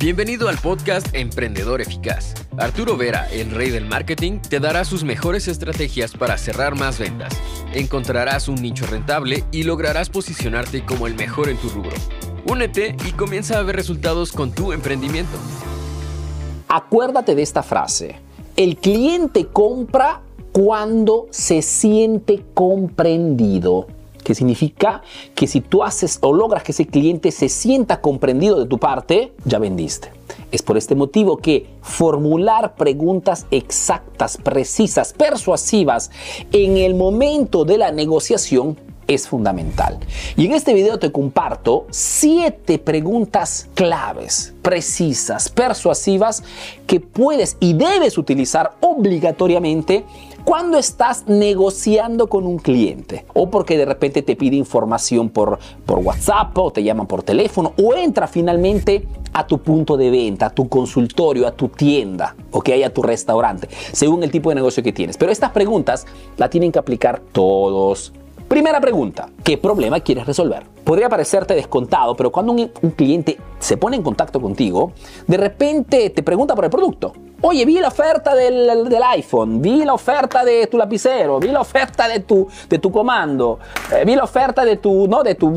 Bienvenido al podcast Emprendedor Eficaz. Arturo Vera, el rey del marketing, te dará sus mejores estrategias para cerrar más ventas. Encontrarás un nicho rentable y lograrás posicionarte como el mejor en tu rubro. Únete y comienza a ver resultados con tu emprendimiento. Acuérdate de esta frase. El cliente compra cuando se siente comprendido que significa que si tú haces o logras que ese cliente se sienta comprendido de tu parte, ya vendiste. Es por este motivo que formular preguntas exactas, precisas, persuasivas en el momento de la negociación es fundamental. Y en este video te comparto siete preguntas claves, precisas, persuasivas que puedes y debes utilizar obligatoriamente cuando estás negociando con un cliente o porque de repente te pide información por, por WhatsApp o te llaman por teléfono o entra finalmente a tu punto de venta, a tu consultorio, a tu tienda o que haya tu restaurante, según el tipo de negocio que tienes. Pero estas preguntas la tienen que aplicar todos Primera pregunta, ¿qué problema quieres resolver? Podría parecerte descontado, pero cuando un, cliente se pone en contacto contigo, de repente te pregunta por el producto. Oye, vi la oferta del, iPhone, vi la oferta de tu lapicero, vi la oferta de tu, de tu comando, eh, vi la oferta de tu, no, de tu,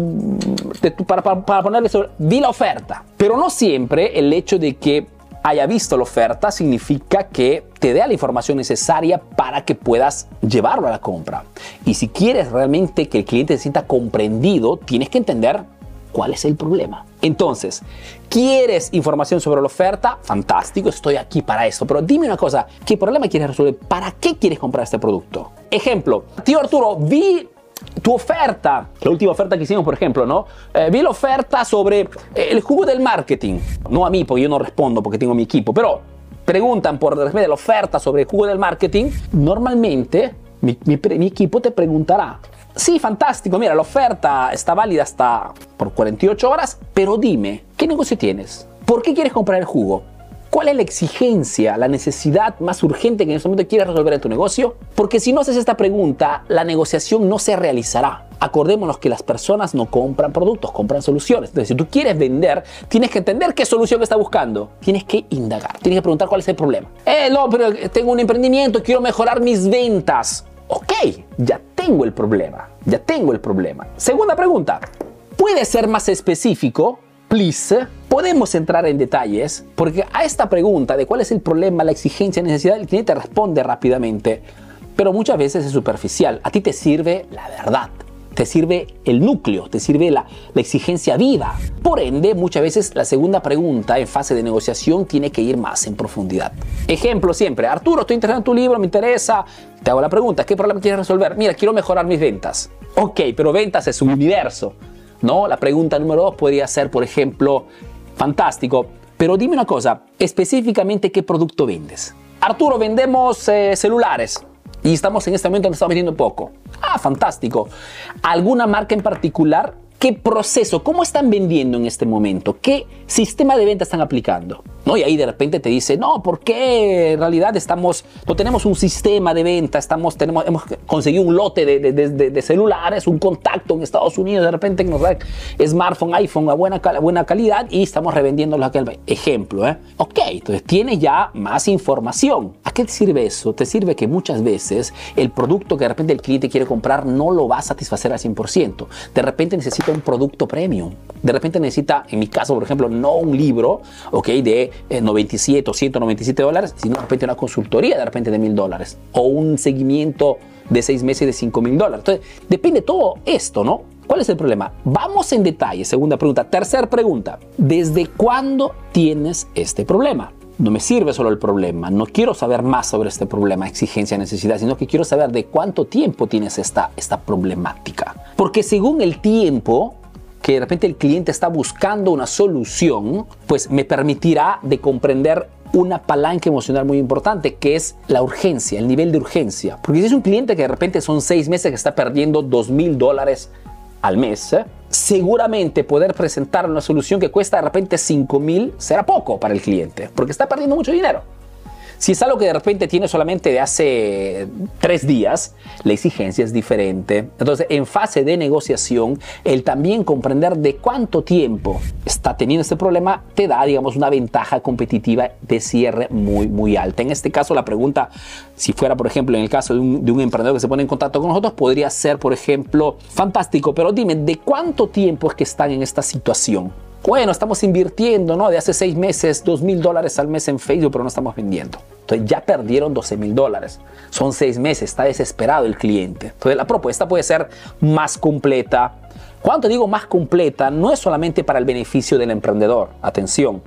para, para ponerle sobre, vi la oferta. Pero no siempre el hecho de que haya visto la oferta significa que te dé la información necesaria para que puedas llevarlo a la compra. Y si quieres realmente que el cliente se sienta comprendido, tienes que entender cuál es el problema. Entonces, ¿quieres información sobre la oferta? Fantástico, estoy aquí para esto. Pero dime una cosa, ¿qué problema quieres resolver? ¿Para qué quieres comprar este producto? Ejemplo, tío Arturo, vi tu oferta, la última oferta que hicimos, por ejemplo, ¿no? Eh, vi la oferta sobre eh, el jugo del marketing. No a mí, porque yo no respondo porque tengo mi equipo, pero preguntan por la oferta sobre el jugo del marketing. Normalmente mi, mi equipo te preguntará, sí, fantástico, mira, la oferta está válida hasta por 48 horas, pero dime, ¿qué negocio tienes? ¿Por qué quieres comprar el jugo? ¿Cuál es la exigencia, la necesidad más urgente que en este momento quieres resolver en tu negocio? Porque si no haces esta pregunta, la negociación no se realizará. Acordémonos que las personas no compran productos, compran soluciones. Entonces, si tú quieres vender, tienes que entender qué solución está buscando. Tienes que indagar, tienes que preguntar cuál es el problema. Eh, no, pero tengo un emprendimiento, quiero mejorar mis ventas. Ok, ya tengo el problema, ya tengo el problema. Segunda pregunta, ¿puede ser más específico? Please podemos entrar en detalles, porque a esta pregunta de cuál es el problema, la exigencia, la necesidad, el cliente responde rápidamente, pero muchas veces es superficial. A ti te sirve la verdad, te sirve el núcleo, te sirve la, la exigencia viva. Por ende, muchas veces la segunda pregunta en fase de negociación tiene que ir más en profundidad. Ejemplo siempre, Arturo, estoy interesado en tu libro, me interesa. Te hago la pregunta, ¿qué problema quieres resolver? Mira, quiero mejorar mis ventas. Ok, pero ventas es un universo. ¿no? La pregunta número dos podría ser, por ejemplo, fantástico. Pero dime una cosa, específicamente qué producto vendes. Arturo, vendemos eh, celulares y estamos en este momento donde estamos vendiendo poco. Ah, fantástico. ¿Alguna marca en particular? ¿Qué proceso? ¿Cómo están vendiendo en este momento? ¿Qué sistema de venta están aplicando? ¿No? Y ahí de repente te dice, no, ¿por qué en realidad estamos, no tenemos un sistema de venta, estamos, tenemos, hemos conseguido un lote de, de, celulares, un contacto en Estados Unidos, de repente nos da smartphone, iPhone a buena, buena calidad y estamos revendiéndolo aquel ejemplo. ¿eh? Ok, entonces tienes ya más información. ¿A qué te sirve eso? Te sirve que muchas veces el producto que de repente el cliente quiere comprar no lo va a satisfacer al 100%. De repente necesita un producto premium. De repente necesita, en mi caso, por ejemplo, no un libro, ok, de 97 o 197 dólares, sino de repente una consultoría de repente de mil dólares o un seguimiento de seis meses de 5 mil dólares. Entonces, depende todo esto, ¿no? ¿Cuál es el problema? Vamos en detalle. Segunda pregunta. Tercera pregunta. ¿Desde cuándo tienes este problema? No me sirve solo el problema, no quiero saber más sobre este problema, exigencia, necesidad, sino que quiero saber de cuánto tiempo tienes esta, esta problemática. Porque según el tiempo que de repente el cliente está buscando una solución, pues me permitirá de comprender una palanca emocional muy importante que es la urgencia, el nivel de urgencia. Porque si es un cliente que de repente son seis meses que está perdiendo dos mil dólares al mes, ¿eh? seguramente poder presentar una solución que cuesta de repente 5 mil será poco para el cliente, porque está perdiendo mucho dinero. Si es algo que de repente tiene solamente de hace tres días, la exigencia es diferente. Entonces, en fase de negociación, el también comprender de cuánto tiempo está teniendo este problema te da, digamos, una ventaja competitiva de cierre muy, muy alta. En este caso, la pregunta, si fuera, por ejemplo, en el caso de un, de un emprendedor que se pone en contacto con nosotros, podría ser, por ejemplo, fantástico, pero dime, ¿de cuánto tiempo es que están en esta situación? Bueno, estamos invirtiendo, ¿no? De hace seis meses, dos mil dólares al mes en Facebook, pero no estamos vendiendo. Entonces ya perdieron 12 mil dólares. Son seis meses, está desesperado el cliente. Entonces la propuesta puede ser más completa. Cuando digo más completa, no es solamente para el beneficio del emprendedor. Atención,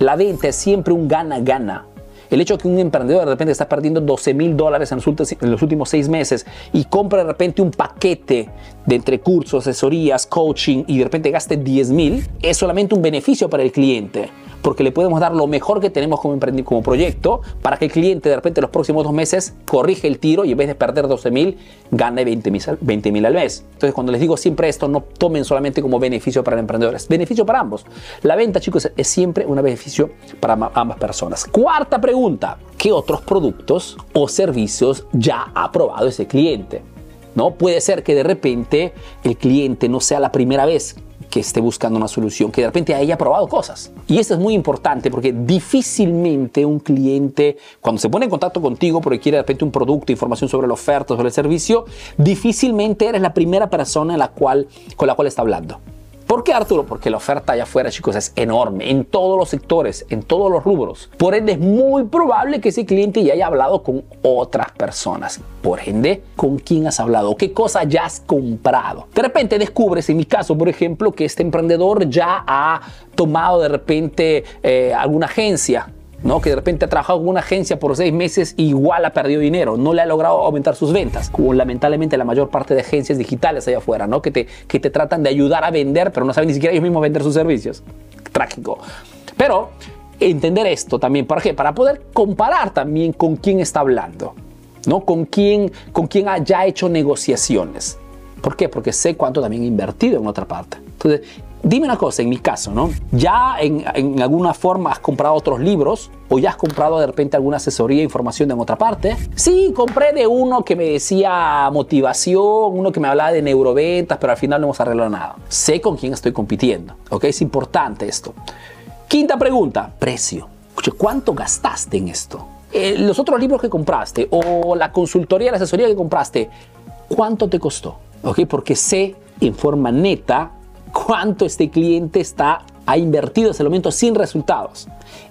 la venta es siempre un gana-gana. El hecho de que un emprendedor de repente está perdiendo 12 mil dólares en los últimos seis meses y compra de repente un paquete de entre cursos, asesorías, coaching y de repente gaste 10 mil, es solamente un beneficio para el cliente porque le podemos dar lo mejor que tenemos como, como proyecto para que el cliente de repente los próximos dos meses corrige el tiro y en vez de perder 12 mil, gane 20 mil al mes. Entonces, cuando les digo siempre esto, no tomen solamente como beneficio para el emprendedor, es beneficio para ambos. La venta, chicos, es siempre un beneficio para ambas personas. Cuarta pregunta, ¿qué otros productos o servicios ya ha probado ese cliente? ¿No? Puede ser que de repente el cliente no sea la primera vez que esté buscando una solución, que de repente haya probado cosas. Y eso es muy importante porque difícilmente un cliente, cuando se pone en contacto contigo porque quiere de repente un producto, información sobre la oferta, sobre el servicio, difícilmente eres la primera persona la cual, con la cual está hablando. ¿Por qué Arturo? Porque la oferta allá afuera, chicos, es enorme en todos los sectores, en todos los rubros. Por ende, es muy probable que ese cliente ya haya hablado con otras personas. Por ende, ¿con quién has hablado? ¿Qué cosa ya has comprado? De repente descubres, en mi caso, por ejemplo, que este emprendedor ya ha tomado de repente eh, alguna agencia ¿no? que de repente ha trabajado con una agencia por seis meses y igual ha perdido dinero, no le ha logrado aumentar sus ventas, como lamentablemente la mayor parte de agencias digitales allá afuera, ¿no? que, te, que te tratan de ayudar a vender, pero no saben ni siquiera ellos mismos vender sus servicios. Trágico. Pero entender esto también, ¿para qué? Para poder comparar también con quién está hablando, ¿no? con quién, con quién ha ya hecho negociaciones. ¿Por qué? Porque sé cuánto también he invertido en otra parte. Entonces, Dime una cosa, en mi caso, ¿no? ¿Ya en, alguna forma has comprado otros libros o ya has comprado de repente alguna asesoría, información en otra parte? Sí, compré de uno que me decía motivación, uno que me hablaba de neuroventas, pero al final no hemos arreglado nada. Sé con quién estoy compitiendo, ¿ok? Es importante esto. Quinta pregunta, precio. ¿Cuánto gastaste en esto? Eh, los otros libros que compraste o la consultoría, la asesoría que compraste, ¿cuánto te costó? ¿Ok? Porque sé en forma neta cuánto este cliente está, ha invertido ese momento sin resultados.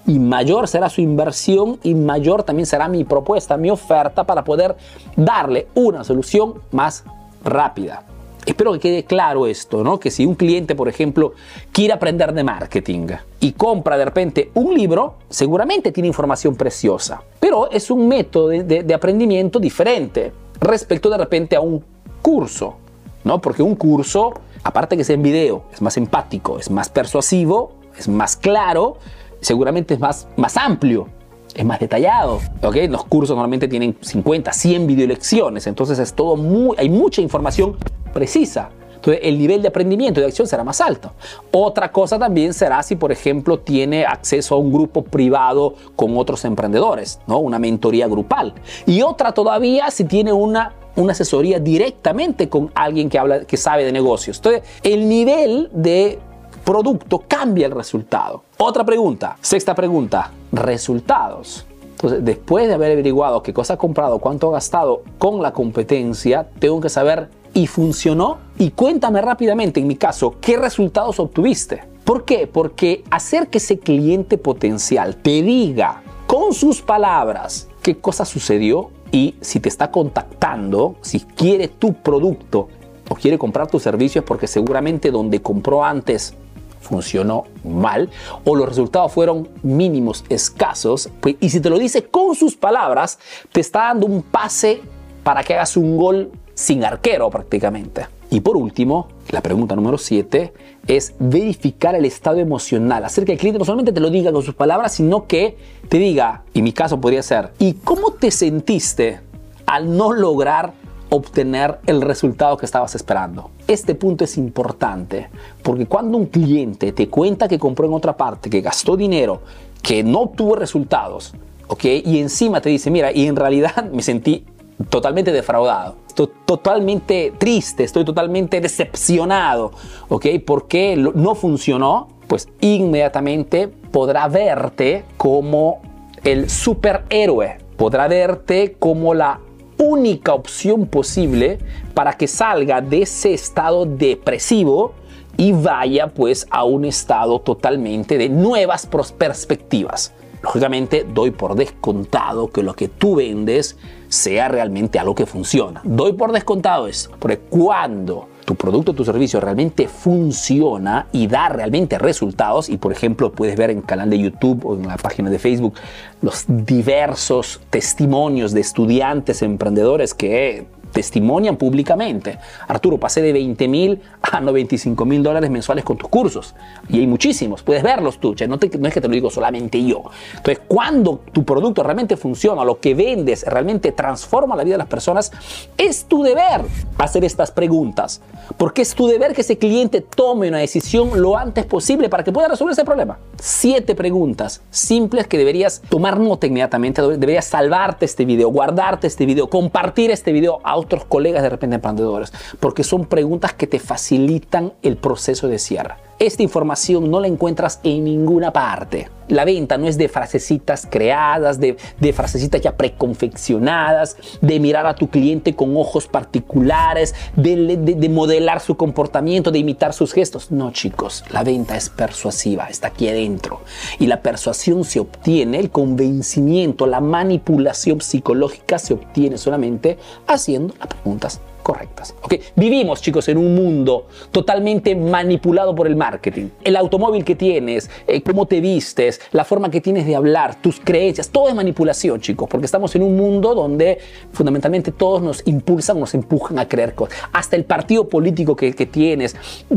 Y mayor será su inversión y mayor también será mi propuesta, mi oferta para poder darle una solución más rápida. Espero que quede claro esto, ¿no? Que si un cliente, por ejemplo, quiere aprender de marketing y compra de repente un libro, seguramente tiene información preciosa, pero es un método de, de aprendimiento diferente respecto de repente a un curso, ¿no? Porque un curso aparte que sea en video, es más empático, es más persuasivo, es más claro, seguramente es más, más amplio, es más detallado. ¿okay? Los cursos normalmente tienen 50, 100 videolecciones, entonces es todo muy, hay mucha información precisa. Entonces el nivel de aprendimiento y de acción será más alto. Otra cosa también será si, por ejemplo, tiene acceso a un grupo privado con otros emprendedores, ¿no? una mentoría grupal. Y otra todavía si tiene una una asesoría directamente con alguien que, habla, que sabe de negocios. Entonces, el nivel de producto cambia el resultado. Otra pregunta, sexta pregunta, resultados. Entonces, después de haber averiguado qué cosa ha comprado, cuánto ha gastado con la competencia, tengo que saber y funcionó. Y cuéntame rápidamente, en mi caso, qué resultados obtuviste. ¿Por qué? Porque hacer que ese cliente potencial te diga con sus palabras qué cosa sucedió y si te está contactando, si quiere tu producto o quiere comprar tus servicios porque seguramente donde compró antes funcionó mal o los resultados fueron mínimos, escasos, pues, y si te lo dice con sus palabras, te está dando un pase para que hagas un gol sin arquero prácticamente. Y por último, la pregunta número 7 es verificar el estado emocional, hacer que el cliente no solamente te lo diga con sus palabras, sino que te diga, y mi caso podría ser, ¿y cómo te sentiste al no lograr obtener el resultado que estabas esperando? Este punto es importante porque cuando un cliente te cuenta que compró en otra parte, que gastó dinero, que no obtuvo resultados, ¿ok? Y encima te dice, mira, y en realidad me sentí totalmente defraudado, estoy totalmente triste, estoy totalmente decepcionado, ¿ok? Porque no funcionó, pues inmediatamente podrá verte como el superhéroe, podrá verte como la única opción posible para que salga de ese estado depresivo y vaya pues a un estado totalmente de nuevas perspectivas. Lógicamente doy por descontado que lo que tú vendes sea realmente algo que funciona. Doy por descontado eso, porque cuando tu producto o tu servicio realmente funciona y da realmente resultados, y por ejemplo puedes ver en el canal de YouTube o en la página de Facebook los diversos testimonios de estudiantes emprendedores que testimonian públicamente. Arturo, pasé de 20 mil a 95 mil dólares mensuales con tus cursos. Y hay muchísimos, puedes verlos tú, no, no, es que te lo digo solamente yo. Entonces, cuando tu producto realmente funciona, lo que vendes realmente transforma la vida de las personas, es tu deber hacer estas preguntas. Porque es tu deber que ese cliente tome una decisión lo antes posible para que pueda resolver ese problema. Siete preguntas simples que deberías tomar nota inmediatamente, deberías salvarte este video, guardarte este video, compartir este video a otros colegas de repente emprendedores, porque son preguntas que te facilitan el proceso de cierre. Esta información no la encuentras en ninguna parte. La venta no es de frasecitas creadas, de, de, frasecitas ya preconfeccionadas, de mirar a tu cliente con ojos particulares, de, de, modelar su comportamiento, de imitar sus gestos. No, chicos, la venta es persuasiva, está aquí adentro. Y la persuasión se obtiene, el convencimiento, la manipulación psicológica se obtiene solamente haciendo las preguntas correctas. ¿okay? Vivimos, chicos, en un mundo totalmente manipulado por el marketing. El automóvil que tienes, eh, cómo te vistes, la forma que tienes de hablar, tus creencias, todo es manipulación, chicos, porque estamos en un mundo donde fundamentalmente todos nos impulsan, nos empujan a creer cosas. Hasta el partido político que, que tienes,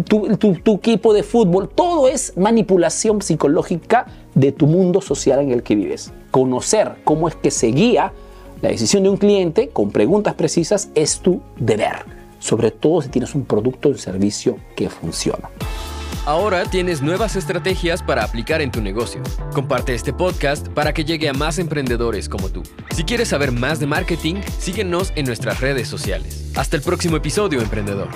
tu, tu, tu equipo de fútbol, todo es manipulación psicológica de tu mundo social en el que vives. Conocer cómo es que se guía la decisión de un cliente con preguntas precisas es tu deber, sobre todo si tienes un producto o servicio que funciona. Ahora tienes nuevas estrategias para aplicar en tu negocio. Comparte este podcast para que llegue a más emprendedores como tú. Si quieres saber más de marketing, síguenos en nuestras redes sociales. Hasta el próximo episodio, emprendedor.